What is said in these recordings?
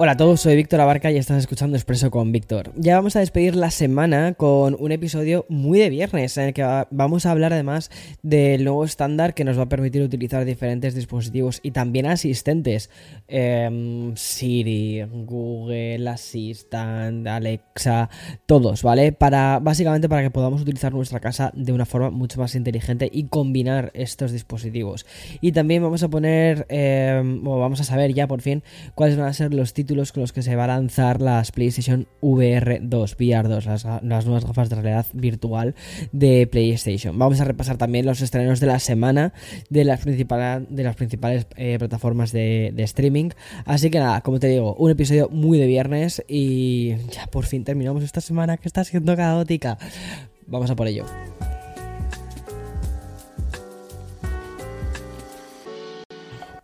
Hola a todos, soy Víctor Abarca y estás escuchando Expreso con Víctor. Ya vamos a despedir la semana con un episodio muy de viernes en el que vamos a hablar además del nuevo estándar que nos va a permitir utilizar diferentes dispositivos y también asistentes. Em, Siri, Google Assistant, Alexa, todos, ¿vale? Para básicamente para que podamos utilizar nuestra casa de una forma mucho más inteligente y combinar estos dispositivos. Y también vamos a poner, em, o vamos a saber ya por fin cuáles van a ser los títulos con los que se va a lanzar las PlayStation VR 2, VR 2, las, nuevas gafas de realidad virtual de PlayStation. Vamos a repasar también los estrenos de la semana de las, de las principales eh, plataformas de, de streaming. Así que nada, como te digo, un episodio muy de viernes y ya por fin terminamos esta semana que está siendo caótica. Vamos a por ello.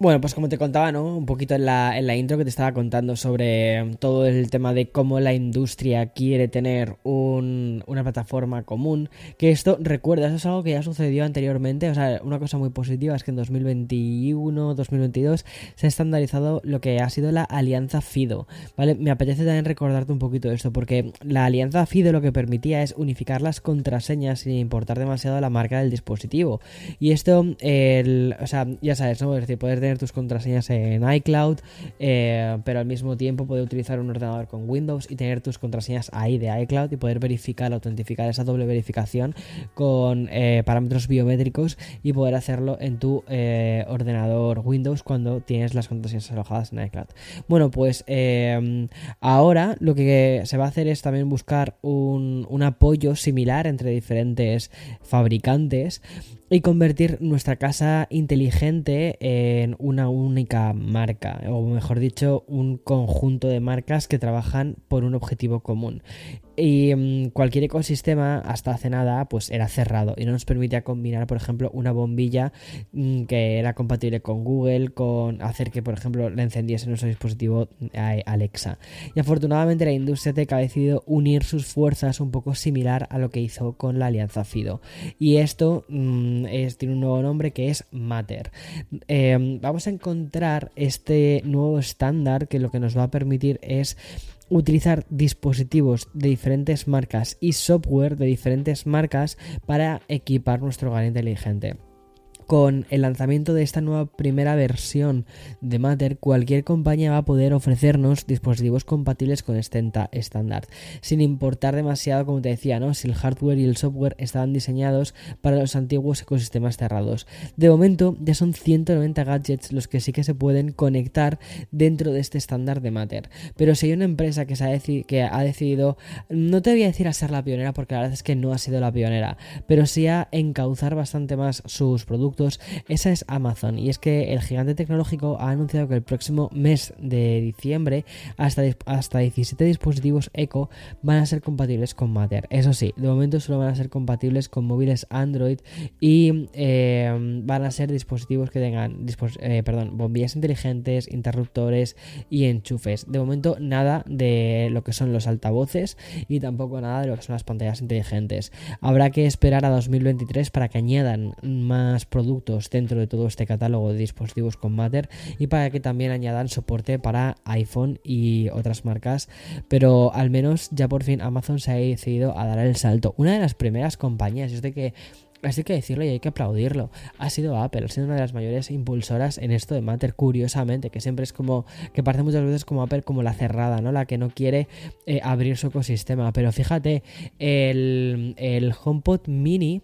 Bueno, pues como te contaba, ¿no? Un poquito en la, en la intro que te estaba contando sobre todo el tema de cómo la industria quiere tener una plataforma común. Que esto, recuerda, eso es algo que ya sucedió anteriormente. O sea, una cosa muy positiva es que en 2021, 2022 se ha estandarizado lo que ha sido la alianza FIDO. ¿Vale? Me apetece también recordarte un poquito esto, porque la alianza FIDO lo que permitía es unificar las contraseñas sin importar demasiado la marca del dispositivo. Y esto, el, o sea, ya sabes, ¿no? Es decir, poder tener tus contraseñas en iCloud, eh, pero al mismo tiempo poder utilizar un ordenador con Windows y tener tus contraseñas ahí de iCloud y poder verificar, autentificar esa doble verificación con eh, parámetros biométricos y poder hacerlo en tu eh, ordenador Windows cuando tienes las contraseñas alojadas en iCloud. Bueno, pues ahora lo que se va a hacer es también buscar un, un apoyo similar entre diferentes fabricantes y convertir nuestra casa inteligente en una única marca, o mejor dicho, un conjunto de marcas que trabajan por un objetivo común. Y mm, cualquier ecosistema, hasta hace nada, pues era cerrado y no nos permitía combinar, por ejemplo, una bombilla mm, que era compatible con Google, con hacer que, por ejemplo, le encendiese nuestro dispositivo eh, Alexa. Y afortunadamente la industria tech ha decidido unir sus fuerzas un poco similar a lo que hizo con la alianza FIDO. Y esto mm, es, tiene un nuevo nombre que es Matter. Em, vamos a encontrar este nuevo estándar que lo que nos va a permitir es utilizar dispositivos de diferentes marcas y software de diferentes marcas para equipar nuestro hogar inteligente con el lanzamiento de esta nueva primera versión de Matter, cualquier compañía va a poder ofrecernos dispositivos compatibles con este estándar, sin importar demasiado, como te decía, ¿no? si el hardware y el software estaban diseñados para los antiguos ecosistemas cerrados. De momento, ya son 190 gadgets los que sí que se pueden conectar dentro de este estándar de Matter. Pero si hay una empresa se que ha decidido, no te voy a decir a ser la pionera, porque la verdad es que no ha sido la pionera, pero sí a encauzar bastante más sus productos esa es Amazon. Y es que el gigante tecnológico ha anunciado que el próximo mes de diciembre hasta, hasta 17 dispositivos Echo van a ser compatibles con Matter. Eso sí, de momento solo van a ser compatibles con móviles Android y eh, van a ser dispositivos que tengan eh, perdón, bombillas inteligentes, interruptores y enchufes. De momento nada de lo que son los altavoces y tampoco nada de lo que son las pantallas inteligentes. Habrá que esperar a 2023 para que añadan más productos productos dentro de todo este catálogo de dispositivos con Matter y para que también añadan soporte para iPhone y otras marcas, pero al menos ya por fin Amazon se ha decidido a dar el salto. Una de las primeras compañías, es de que Así que decirlo y hay que aplaudirlo. Ha sido Apple, ha sido una de las mayores impulsoras en esto de Matter, curiosamente, que siempre es como, que parece muchas veces como Apple como la cerrada, ¿no? La que no quiere eh, abrir su ecosistema. Pero fíjate, el, el HomePod mini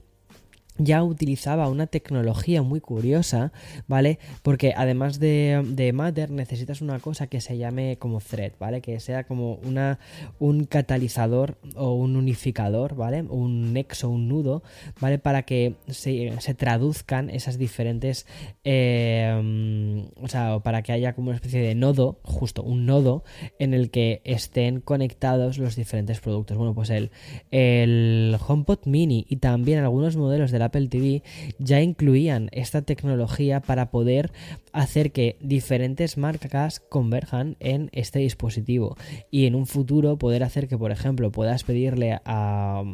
ya utilizaba una tecnología muy curiosa, ¿vale? Porque además de, de, Matter necesitas una cosa que se llame como thread, ¿vale? Que sea como una, un catalizador o un unificador, ¿vale? Un nexo, un nudo, ¿vale? Para que se, traduzcan esas diferentes, eh, o sea, para que haya como una especie de nodo, justo un nodo, en el que estén conectados los diferentes productos. Bueno, pues el, el HomePod Mini y también algunos modelos del Apple TV ya incluían esta tecnología para poder hacer que diferentes marcas converjan en este dispositivo y en un futuro poder hacer que, por ejemplo, puedas pedirle a,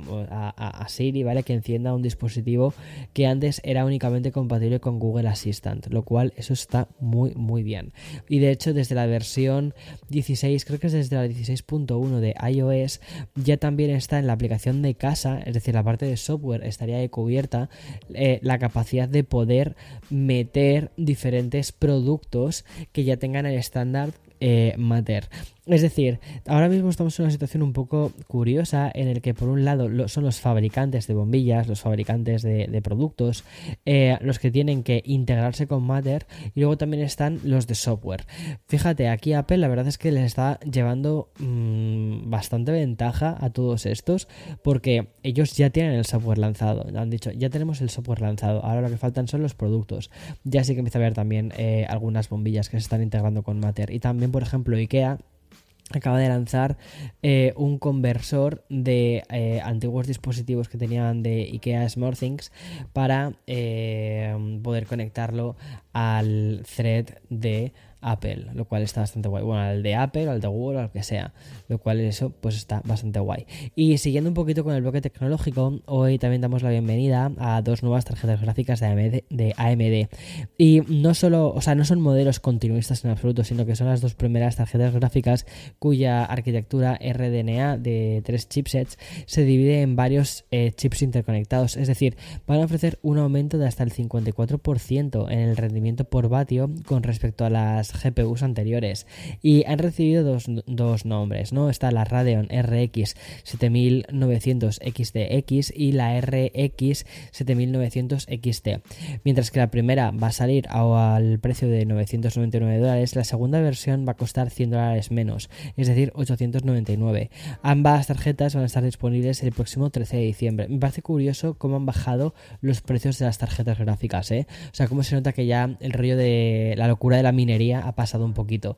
Siri, ¿vale? Que encienda un dispositivo que antes era únicamente compatible con Google Assistant, lo cual eso está muy, muy bien. Y de hecho, desde la versión 16, creo que es desde la 16.1 de iOS, ya también está en la aplicación de casa, es decir, la parte de software estaría cubierta, eh, la capacidad de poder meter diferentes productos que ya tengan el estándar eh, Matter. Es decir, ahora mismo estamos en una situación un poco curiosa en el que por un lado son los fabricantes de bombillas, los fabricantes de, productos, eh, los que tienen que integrarse con Matter y luego también están los de software. Fíjate, aquí Apple la verdad es que les está llevando mm, bastante ventaja a todos estos porque ellos ya tienen el software lanzado. Han dicho, ya tenemos el software lanzado, ahora lo que faltan son los productos. Ya sí que empieza a haber también eh, algunas bombillas que se están integrando con Matter y también, por ejemplo, IKEA acaba de lanzar eh, un conversor de eh, antiguos dispositivos que tenían de IKEA SmartThings para eh, poder conectarlo al thread de Apple, lo cual está bastante guay. Bueno, al de Apple, al de Google, al que sea, lo cual eso pues está bastante guay. Y siguiendo un poquito con el bloque tecnológico, hoy también damos la bienvenida a dos nuevas tarjetas gráficas de AMD. Y no solo, o sea, no son modelos continuistas en absoluto, sino que son las dos primeras tarjetas gráficas cuya arquitectura RDNA de tres chipsets se divide en varios eh, chips interconectados, es decir, van a ofrecer un aumento de hasta el 54% en el rendimiento por vatio con respecto a las GPUs anteriores y han recibido dos, nombres, ¿no? Está la Radeon RX 7900 XTX y la RX 7900 XT. Mientras que la primera va a salir al precio de 999 dólares, la segunda versión va a costar 100 dólares menos, es decir, 899. Ambas tarjetas van a estar disponibles el próximo 13 de diciembre. Me parece curioso cómo han bajado los precios de las tarjetas gráficas, ¿eh? O sea, cómo se nota que ya el rollo de la locura de la minería ha pasado un poquito.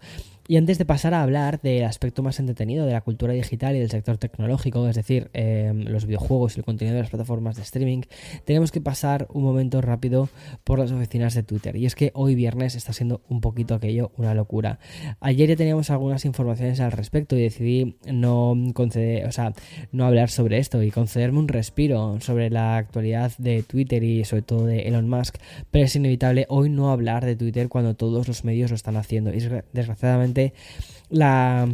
Y antes de pasar a hablar del aspecto más entretenido de la cultura digital y del sector tecnológico, es decir, em, los videojuegos y el contenido de las plataformas de streaming, tenemos que pasar un momento rápido por las oficinas de Twitter. Y es que hoy viernes está siendo un poquito aquello una locura. Ayer ya teníamos algunas informaciones al respecto y decidí no conceder, o sea, no hablar sobre esto y concederme un respiro sobre la actualidad de Twitter y sobre todo de Elon Musk, pero es inevitable hoy no hablar de Twitter cuando todos los medios lo están haciendo. Y desgraciadamente la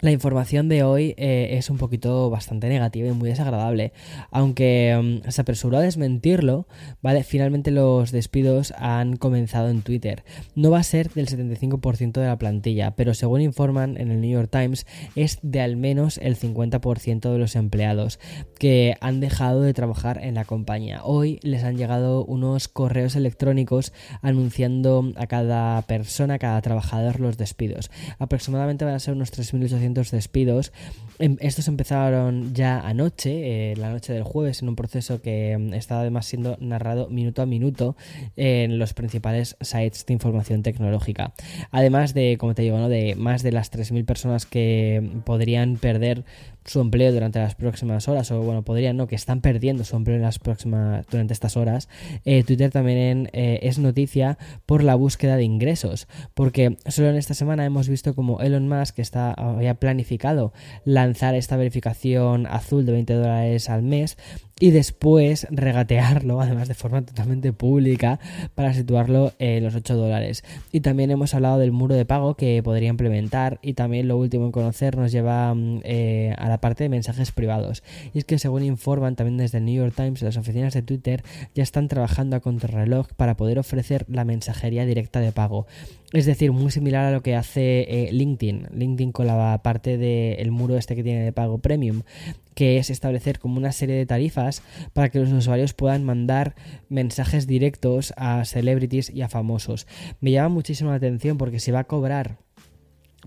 la información de hoy eh, es un poquito bastante negativa y muy desagradable. Aunque mm, se apresuró a desmentirlo, ¿vale? Finalmente los despidos han comenzado en Twitter. No va a ser del 75% de la plantilla, pero según informan en el New York Times, es de al menos el 50% de los empleados que han dejado de trabajar en la compañía. Hoy les han llegado unos correos electrónicos anunciando a cada persona, a cada trabajador los despidos. Aproximadamente van a ser unos 3.800 despidos. Em, estos empezaron ya anoche, eh, la noche del jueves, en un proceso que em, está además siendo narrado minuto a minuto en los principales sites de información tecnológica. Además de, como te digo, ¿no? de más de las 3.000 personas que podrían perder su empleo durante las próximas horas, o bueno, podrían no, que están perdiendo su empleo en las próximas, durante estas horas, eh, Twitter también eh, es noticia por la búsqueda de ingresos, porque solo en esta semana hemos visto como Elon Musk está, había planificado lanzar esta verificación azul de 20 dólares al mes y después regatearlo, además de forma totalmente pública, para situarlo en los 8 dólares. Y también hemos hablado del muro de pago que podría implementar y también lo último en conocer nos lleva mm, eh, a la parte de mensajes privados. Y es que según informan también desde el New York Times, las oficinas de Twitter ya están trabajando a contrarreloj para poder ofrecer la mensajería directa de pago. Es decir, muy similar a lo que hace eh, LinkedIn. LinkedIn con la parte del muro este que tiene de pago premium, que es establecer como una serie de tarifas para que los usuarios puedan mandar mensajes directos a celebrities y a famosos. Me llama muchísimo la atención porque se va a cobrar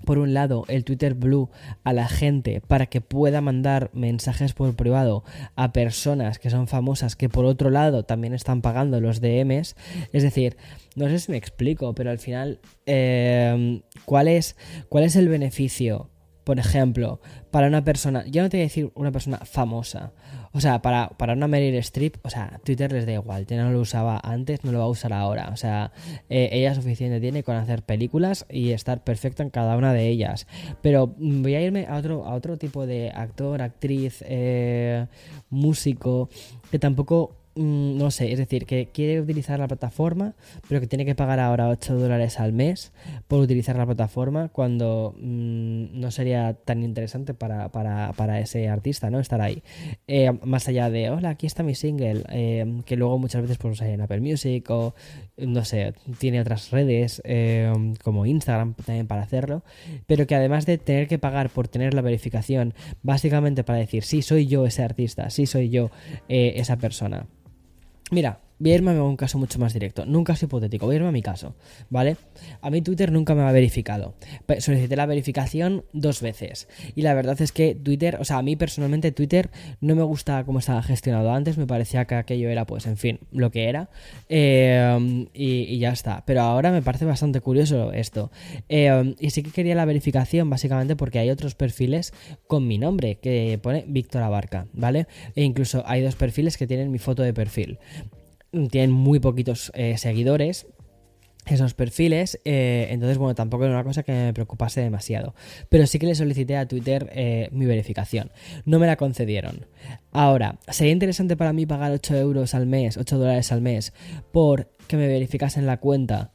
por un lado, el Twitter Blue a la gente para que pueda mandar mensajes por privado a personas que son famosas que por otro lado también están pagando los DMs. Es decir, no sé si me explico, pero al final, eh, ¿cuál, es, ¿cuál es el beneficio? Por ejemplo, para una persona, ya no te voy a decir una persona famosa, o sea, para, para una Meryl Streep, o sea, Twitter les da igual, no lo usaba antes, no lo va a usar ahora, o sea, eh, ella suficiente tiene con hacer películas y estar perfecta en cada una de ellas. Pero voy a irme a otro, a otro tipo de actor, actriz, eh, músico, que tampoco Mm, no sé, es decir, que quiere utilizar la plataforma, pero que tiene que pagar ahora 8 dólares al mes por utilizar la plataforma cuando mm, no sería tan interesante para, para, ese artista, ¿no? Estar ahí. Eh, más allá de, hola, aquí está mi single, eh, que luego muchas veces pues en Apple Music o, no sé, tiene otras redes eh, como Instagram también para hacerlo, pero que además de tener que pagar por tener la verificación, básicamente para decir, sí, soy yo ese artista, sí, soy yo esa persona Mira, voy a irme a un caso mucho más directo, nunca es hipotético, voy a irme a mi caso, ¿vale? A mí Twitter nunca me ha verificado. Solicité la verificación dos veces. Y la verdad es que Twitter, o sea, a mí personalmente Twitter no me gusta cómo estaba gestionado antes, me parecía que aquello era, pues, en fin, lo que era. Eh, y, ya está. Pero ahora me parece bastante curioso esto. Eh, y sí que quería la verificación, básicamente porque hay otros perfiles con mi nombre, que pone Víctor Abarca, ¿vale? E incluso hay dos perfiles que tienen mi foto de perfil tienen muy poquitos eh, seguidores esos perfiles, eh, entonces bueno, tampoco era una cosa que me preocupase demasiado, pero sí que le solicité a Twitter eh, mi verificación, no me la concedieron. Ahora, ¿sería interesante para mí pagar 8 euros al mes, 8 dólares al mes, por que me verificasen la cuenta?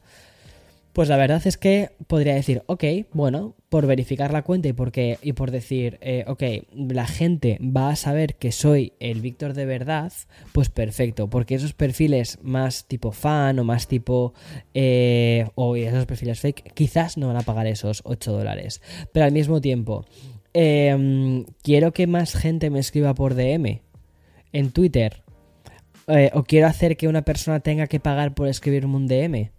Pues la verdad es que podría decir, ok, bueno, por verificar la cuenta y, porque, y por decir, eh, ok, la gente va a saber que soy el Víctor de verdad, pues perfecto, porque esos perfiles más tipo fan o más tipo, eh, o esos perfiles fake, quizás no van a pagar esos 8 dólares. Pero al mismo tiempo, em, quiero que más gente me escriba por DM en Twitter. Eh, o quiero hacer que una persona tenga que pagar por escribirme un DM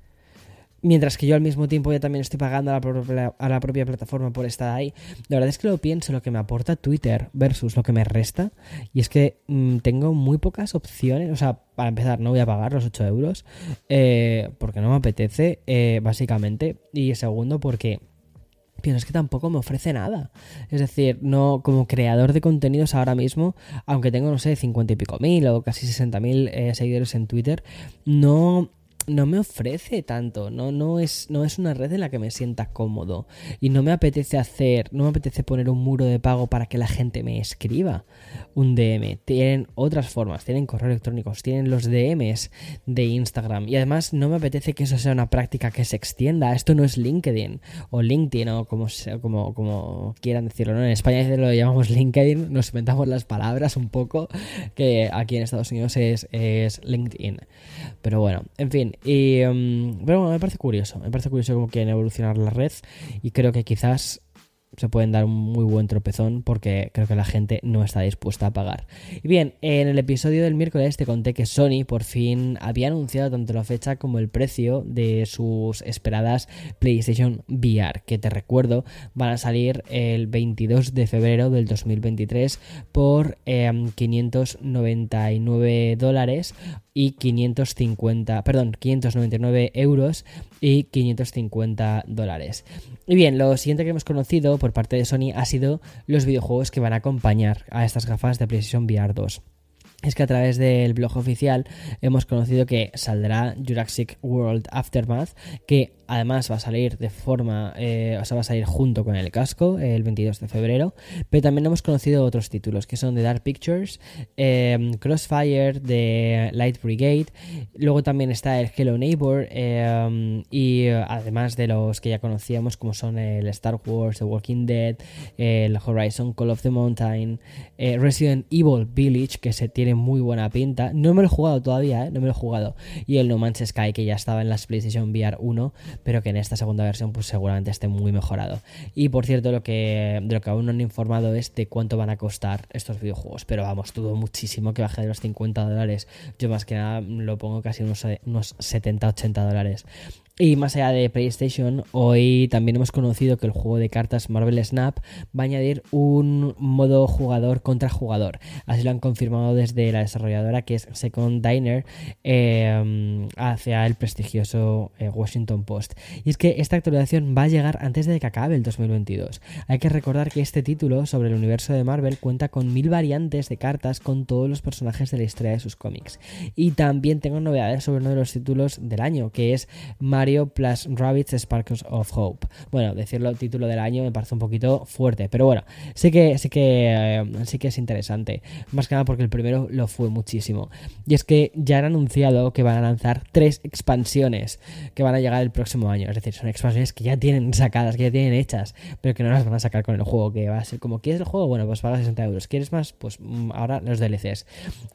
Mientras que yo al mismo tiempo ya también estoy pagando a la, propia, a la propia plataforma por estar ahí. La verdad es que lo pienso, lo que me aporta Twitter versus lo que me resta. Y es que mm, tengo muy pocas opciones. O sea, para empezar, no voy a pagar los 8 euros. Eh, porque no me apetece, eh, básicamente. Y segundo, porque pienso es que tampoco me ofrece nada. Es decir, no como creador de contenidos ahora mismo, aunque tengo, no sé, 50 y pico mil o casi 60 mil eh, seguidores en Twitter, no no me ofrece tanto, no, no, es, no es una red en la que me sienta cómodo y no me apetece hacer, no me apetece poner un muro de pago para que la gente me escriba un DM. Tienen otras formas, tienen correos electrónicos, tienen los DMs de Instagram y además no me apetece que eso sea una práctica que se extienda. Esto no es LinkedIn o LinkedIn o como, como, como quieran decirlo. ¿no? En España lo llamamos LinkedIn, nos inventamos las palabras un poco, que aquí en Estados Unidos es, es LinkedIn. Pero bueno, en fin. Y, mm, pero bueno, me parece curioso. Me parece curioso cómo quieren evolucionar la red. Y creo que quizás se pueden dar un muy buen tropezón porque creo que la gente no está dispuesta a pagar. Y bien, en el episodio del miércoles te conté que Sony por fin había anunciado tanto la fecha como el precio de sus esperadas PlayStation VR, que te recuerdo van a salir el 22 de febrero del 2023 por 599 em, dólares y 550, perdón, 599 euros y 550 dólares. Y bien, lo siguiente que hemos conocido por parte de Sony ha sido los videojuegos que van a acompañar a estas gafas de PlayStation VR 2 es que a través del blog oficial hemos conocido que saldrá Jurassic World Aftermath, que además va a salir de forma, eh, o sea, va a salir junto con el casco el 22 de febrero, pero también hemos conocido otros títulos que son de Dark Pictures, em, Crossfire, de Light Brigade, luego también está el Hello Neighbor em, y además de los que ya conocíamos como son el Star Wars, The Walking Dead, el Horizon Call of the Mountain, eh, Resident Evil Village que se tiene muy buena pinta, no me lo he jugado todavía, ¿eh? no me lo he jugado, y el No Man's Sky que ya estaba en las PlayStation VR 1 pero que en esta segunda versión pues seguramente esté muy mejorado. Y por cierto, lo que, de lo que aún no han informado es de cuánto van a costar estos videojuegos, pero vamos, dudo muchísimo que baje de los 50 dólares. Yo más que nada lo pongo casi unos, unos 70-80 dólares. Y más allá de PlayStation, hoy también hemos conocido que el juego de cartas Marvel Snap va a añadir un modo jugador contra jugador. Así lo han confirmado desde la desarrolladora que es Second Diner eh, hacia el prestigioso eh, Washington Post. Y es que esta actualización va a llegar antes de que acabe el 2022. Hay que recordar que este título sobre el universo de Marvel cuenta con mil variantes de cartas con todos los personajes de la historia de sus cómics. Y también tengo novedades sobre uno de los títulos del año, que es Mario plus Rabbits Sparkles of Hope. Bueno, decirlo título del año me parece un poquito fuerte, pero bueno, sí que, sí que, eh, sí que es interesante. Más que nada porque el primero lo fue muchísimo. Y es que ya han anunciado que van a lanzar tres expansiones que van a llegar el próximo año. Es decir, son expansiones que ya tienen sacadas, que ya tienen hechas, pero que no las van a sacar con el juego. Que va a ser como, ¿quieres el juego? Bueno, pues paga 60 euros. ¿Quieres más? Pues mm, ahora los DLCs.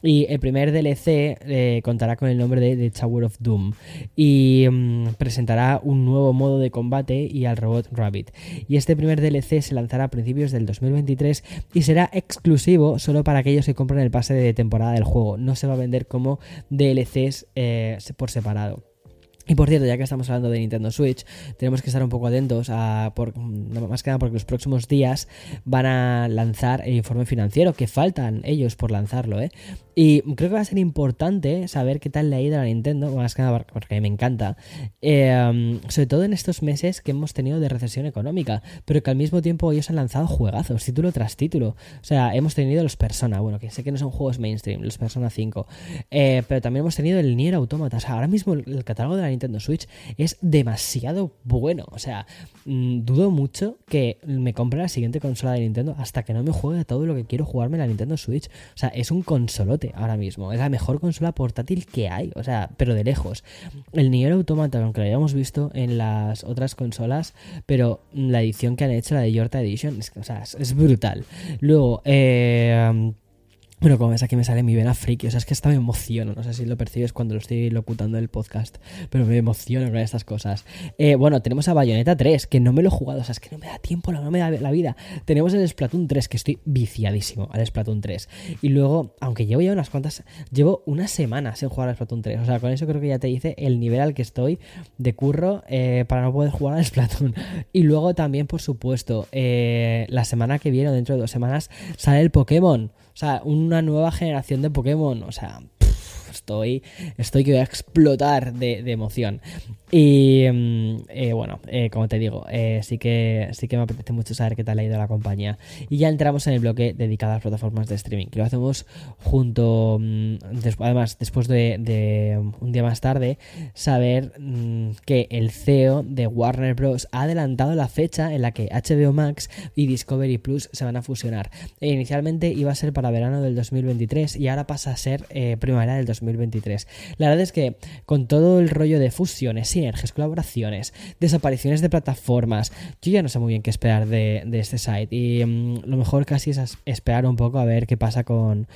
Y el primer DLC eh, contará con el nombre de The Tower of Doom. Y mm, presentará un nuevo modo de combate y al robot Rabbit. Y este primer DLC se lanzará a principios del 2023 y será exclusivo solo para aquellos que compren el pase de temporada del juego. No se va a vender como DLCs eh, por separado. Y por cierto, ya que estamos hablando de Nintendo Switch, tenemos que estar un poco atentos a, más que nada porque los próximos días van a lanzar el informe financiero, que faltan ellos por lanzarlo, ¿eh? Y creo que va a ser importante saber qué tal le ha ido a la Nintendo, más que nada porque me encanta, eh, sobre todo en estos meses que hemos tenido de recesión económica, pero que al mismo tiempo ellos han lanzado juegazos, título tras título. O sea, hemos tenido los Persona, bueno, que sé que no son juegos mainstream, los Persona 5, eh, pero también hemos tenido el Nier Automata. O sea, ahora mismo el catálogo de la Nintendo Switch es demasiado bueno. O sea, mm, dudo mucho que me compre la siguiente consola de Nintendo hasta que no me juegue todo lo que quiero jugarme en la Nintendo Switch. O sea, es un consolote ahora mismo. Es la mejor consola portátil que hay. O sea, pero de lejos. El Nier Automata, aunque lo hayamos visto en las otras consolas, pero la edición que han hecho, la de Yorta Edition, o sea, es brutal. Luego, eh bueno, como ves aquí me sale mi vena friki, o sea, es que hasta me emociono, no sé si lo percibes cuando lo estoy locutando el podcast, pero me emociono con estas cosas. Eh, bueno, tenemos a Bayonetta 3, que no me lo he jugado, o sea, es que no me da tiempo, no me da la vida. Tenemos el Splatoon 3, que estoy viciadísimo al Splatoon 3. Y luego, aunque llevo ya unas cuantas, llevo unas semanas sin jugar al Splatoon 3, o sea, con eso creo que ya te dice el nivel al que estoy de curro eh, para no poder jugar al Splatoon. Y luego también, por supuesto, eh, la semana que viene, o dentro de dos semanas, sale el Pokémon. O sea, una nueva generación de Pokémon. O sea, estoy, estoy que voy a explotar de, de emoción. Y mm, eh, bueno, eh, como te digo, eh, sí, que, sí que me apetece mucho saber qué tal ha ido la compañía. Y ya entramos en el bloque dedicado a las plataformas de streaming, que lo hacemos junto, mm, además, después de, un día más tarde, saber mm, que el CEO de Warner Bros. ha adelantado la fecha en la que HBO Max y Discovery Plus se van a fusionar. E inicialmente iba a ser para verano del 2023 y ahora pasa a ser primavera del 2023. La verdad es que con todo el rollo de fusiones, sinergias, colaboraciones, desapariciones de plataformas. Yo ya no sé muy bien qué esperar de, este site y mm, lo mejor casi es esperar un poco a ver qué pasa con,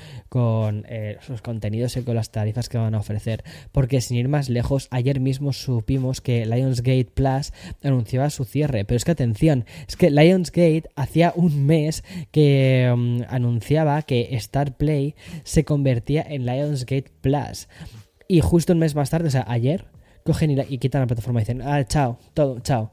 eh, sus contenidos y con las tarifas que van a ofrecer. Porque sin ir más lejos, ayer mismo supimos que Lionsgate Plus anunciaba su cierre. Pero es que atención, es que Lionsgate hacía un mes que mm, anunciaba que Star Play se convertía en Lionsgate Plus. Y justo un mes más tarde, o sea, ayer, cogen y, quitan la plataforma y dicen, ah, chao, todo, chao.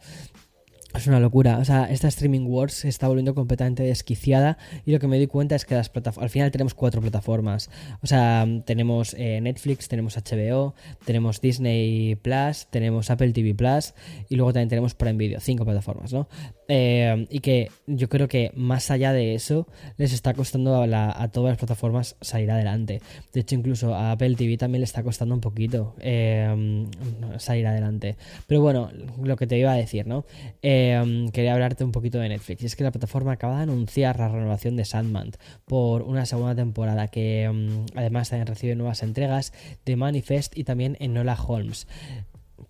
Es una locura. O sea, esta Streaming Wars se está volviendo completamente desquiciada. Y lo que me doy cuenta es que las. Al final tenemos cuatro plataformas. O sea, tenemos eh, Netflix, tenemos HBO, tenemos Disney Plus, tenemos Apple TV Plus. Y luego también tenemos Prime Video. Cinco plataformas, ¿no? Eh, y que yo creo que más allá de eso, les está costando a, todas las plataformas salir adelante. De hecho, incluso a Apple TV también le está costando un poquito eh, salir adelante. Pero bueno, lo que te iba a decir, ¿no? Eh, quería hablarte un poquito de Netflix. Y es que la plataforma acaba de anunciar la renovación de Sandman por una segunda temporada que además también recibe nuevas entregas de Manifest y también en Nola Holmes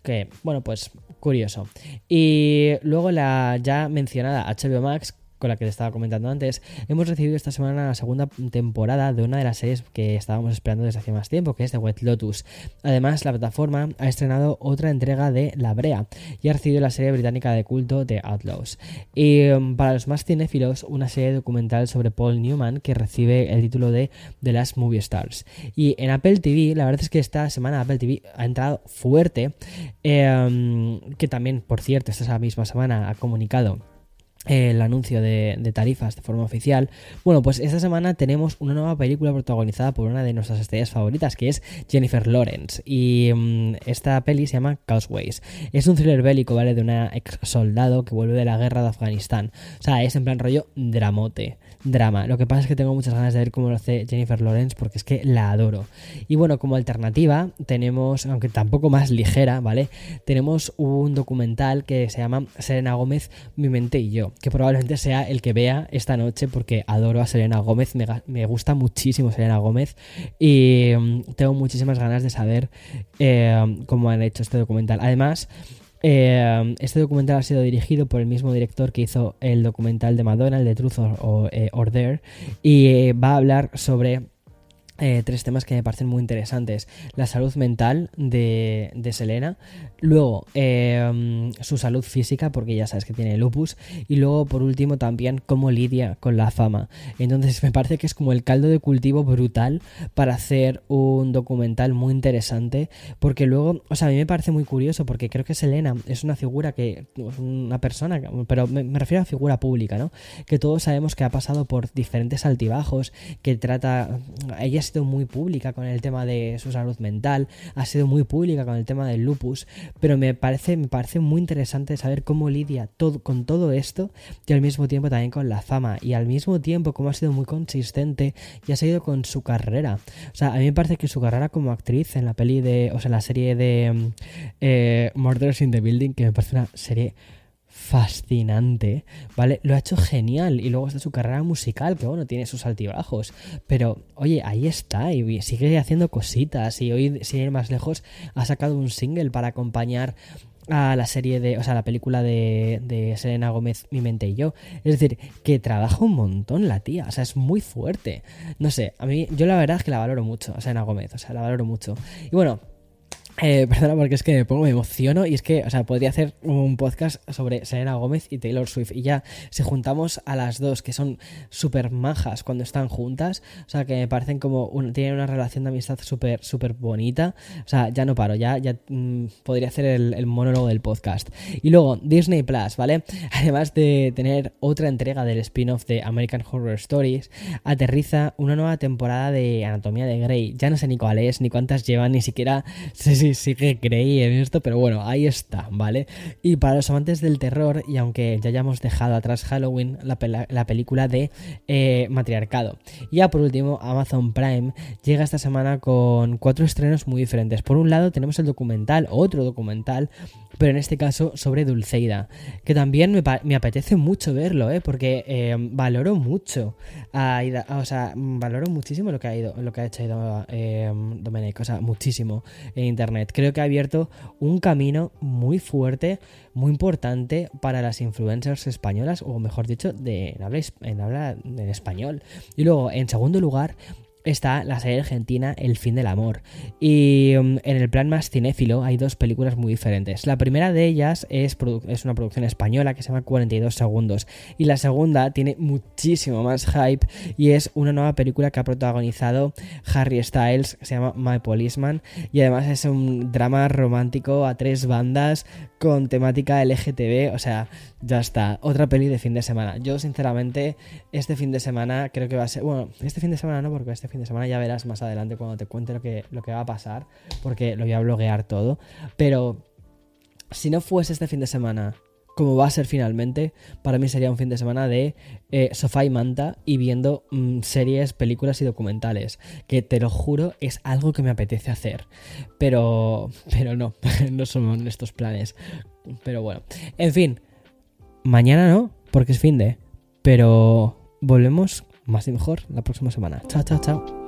que, bueno, pues curioso. Y luego la ya mencionada HBO Max con la que te estaba comentando antes, hemos recibido esta semana la segunda temporada de una de las series que estábamos esperando desde hace más tiempo, que es The White Lotus. Además, la plataforma ha estrenado otra entrega de La Brea y ha recibido la serie británica de culto The Outlaws. Y um, para los más cinéfilos, una serie documental sobre Paul Newman que recibe el título de The Last Movie Stars. Y en Apple TV, la verdad es que esta semana Apple TV ha entrado fuerte, um, que también, por cierto, esta misma semana ha comunicado el anuncio de, tarifas de forma oficial. Bueno, pues esta semana tenemos una nueva película protagonizada por una de nuestras estrellas favoritas, que es Jennifer Lawrence. Y mm, esta peli se llama Causeways. Es un thriller bélico, ¿vale? De una ex soldado que vuelve de la guerra de Afganistán. O sea, es en plan rollo dramote, drama. Lo que pasa es que tengo muchas ganas de ver cómo lo hace Jennifer Lawrence porque es que la adoro. Y bueno, como alternativa tenemos, aunque tampoco más ligera, ¿vale? Tenemos un documental que se llama Serena Gómez, Mi mente y yo que probablemente sea el que vea esta noche porque adoro a Selena Gómez, me, gusta muchísimo Selena Gómez y mm, tengo muchísimas ganas de saber eh, cómo han hecho este documental. Además, eh, este documental ha sido dirigido por el mismo director que hizo el documental de Madonna, de Truth or, eh, Dare, y va a hablar sobre eh, tres temas que me parecen muy interesantes. La salud mental de, Selena, luego em, su salud física, porque ya sabes que tiene lupus, y luego por último también cómo lidia con la fama. Entonces me parece que es como el caldo de cultivo brutal para hacer un documental muy interesante, porque luego, o sea, a mí me parece muy curioso, porque creo que Selena es una figura que, una persona, pero me, me refiero a figura pública, ¿no? Que todos sabemos que ha pasado por diferentes altibajos, que trata, ella sido muy pública con el tema de su salud mental, ha sido muy pública con el tema del lupus, pero me parece, me parece muy interesante saber cómo lidia todo, con todo esto y al mismo tiempo también con la fama y al mismo tiempo cómo ha sido muy consistente y ha seguido con su carrera. O sea, a mí me parece que su carrera como actriz en la peli de, o sea, la serie de mm, eh, in the Building, que me parece una serie fascinante, ¿vale? Lo ha hecho genial y luego está su carrera musical, que bueno, tiene sus altibajos, pero oye, ahí está y sigue haciendo cositas y hoy, sin ir más lejos, ha sacado un single para acompañar a la serie de, o sea, la película de, de Selena Gómez, Mi mente y yo. Es decir, que trabaja un montón la tía, o sea, es muy fuerte. No sé, a mí, yo la verdad es que la valoro mucho, a Selena Gómez, o sea, la valoro mucho. Y bueno, eh, perdona porque es que me pongo, me emociono y es que, o sea, podría hacer un podcast sobre Selena Gómez y Taylor Swift y ya si juntamos a las dos que son súper majas cuando están juntas, o sea, que me parecen como, tienen una relación de amistad súper, súper bonita, o sea, ya no paro, ya, ya mm, podría hacer el, monólogo del podcast. Y luego, Disney Plus, ¿vale? Además de tener otra entrega del spin-off de American Horror Stories, aterriza una nueva temporada de Anatomía de Grey, ya no sé ni cuál es, ni cuántas llevan, ni siquiera sé si sí, que creí en esto, pero bueno, ahí está, ¿vale? Y para los amantes del terror, y aunque ya hayamos dejado atrás Halloween, la, película de eh, Matriarcado. Y ya por último, Amazon Prime llega esta semana con cuatro estrenos muy diferentes. Por un lado tenemos el documental, otro documental, pero en este caso sobre Dulceida, que también me, apetece mucho verlo, ¿eh? porque eh, valoro mucho, a o sea, valoro muchísimo lo que ha, ido, lo que ha hecho eh, Domenech, o sea, muchísimo en Creo que ha abierto un camino muy fuerte, muy importante para las influencers españolas, o mejor dicho, de, en, habla, en habla en español. Y luego, en segundo lugar, está la serie argentina El fin del amor. Y um, en el plan más cinéfilo hay dos películas muy diferentes. La primera de ellas es, es, una producción española que se llama 42 segundos. Y la segunda tiene muchísimo más hype y es una nueva película que ha protagonizado Harry Styles, que se llama My Policeman. Y además es un drama romántico a tres bandas con temática LGTB. O sea, ya está. Otra peli de fin de semana. Yo sinceramente este fin de semana creo que va a ser... Bueno, este fin de semana no, porque este fin de semana ya verás más adelante cuando te cuente lo que, lo que va a pasar, porque lo voy a bloguear todo. Pero si no fuese este fin de semana como va a ser finalmente, para mí sería un fin de semana de eh, sofá y manta y viendo mm, series, películas y documentales, que te lo juro es algo que me apetece hacer, pero, pero no, no son estos planes. Pero bueno, en fin, mañana no, porque es fin de, pero volvemos más y mejor la próxima semana. Chao, chao, chao.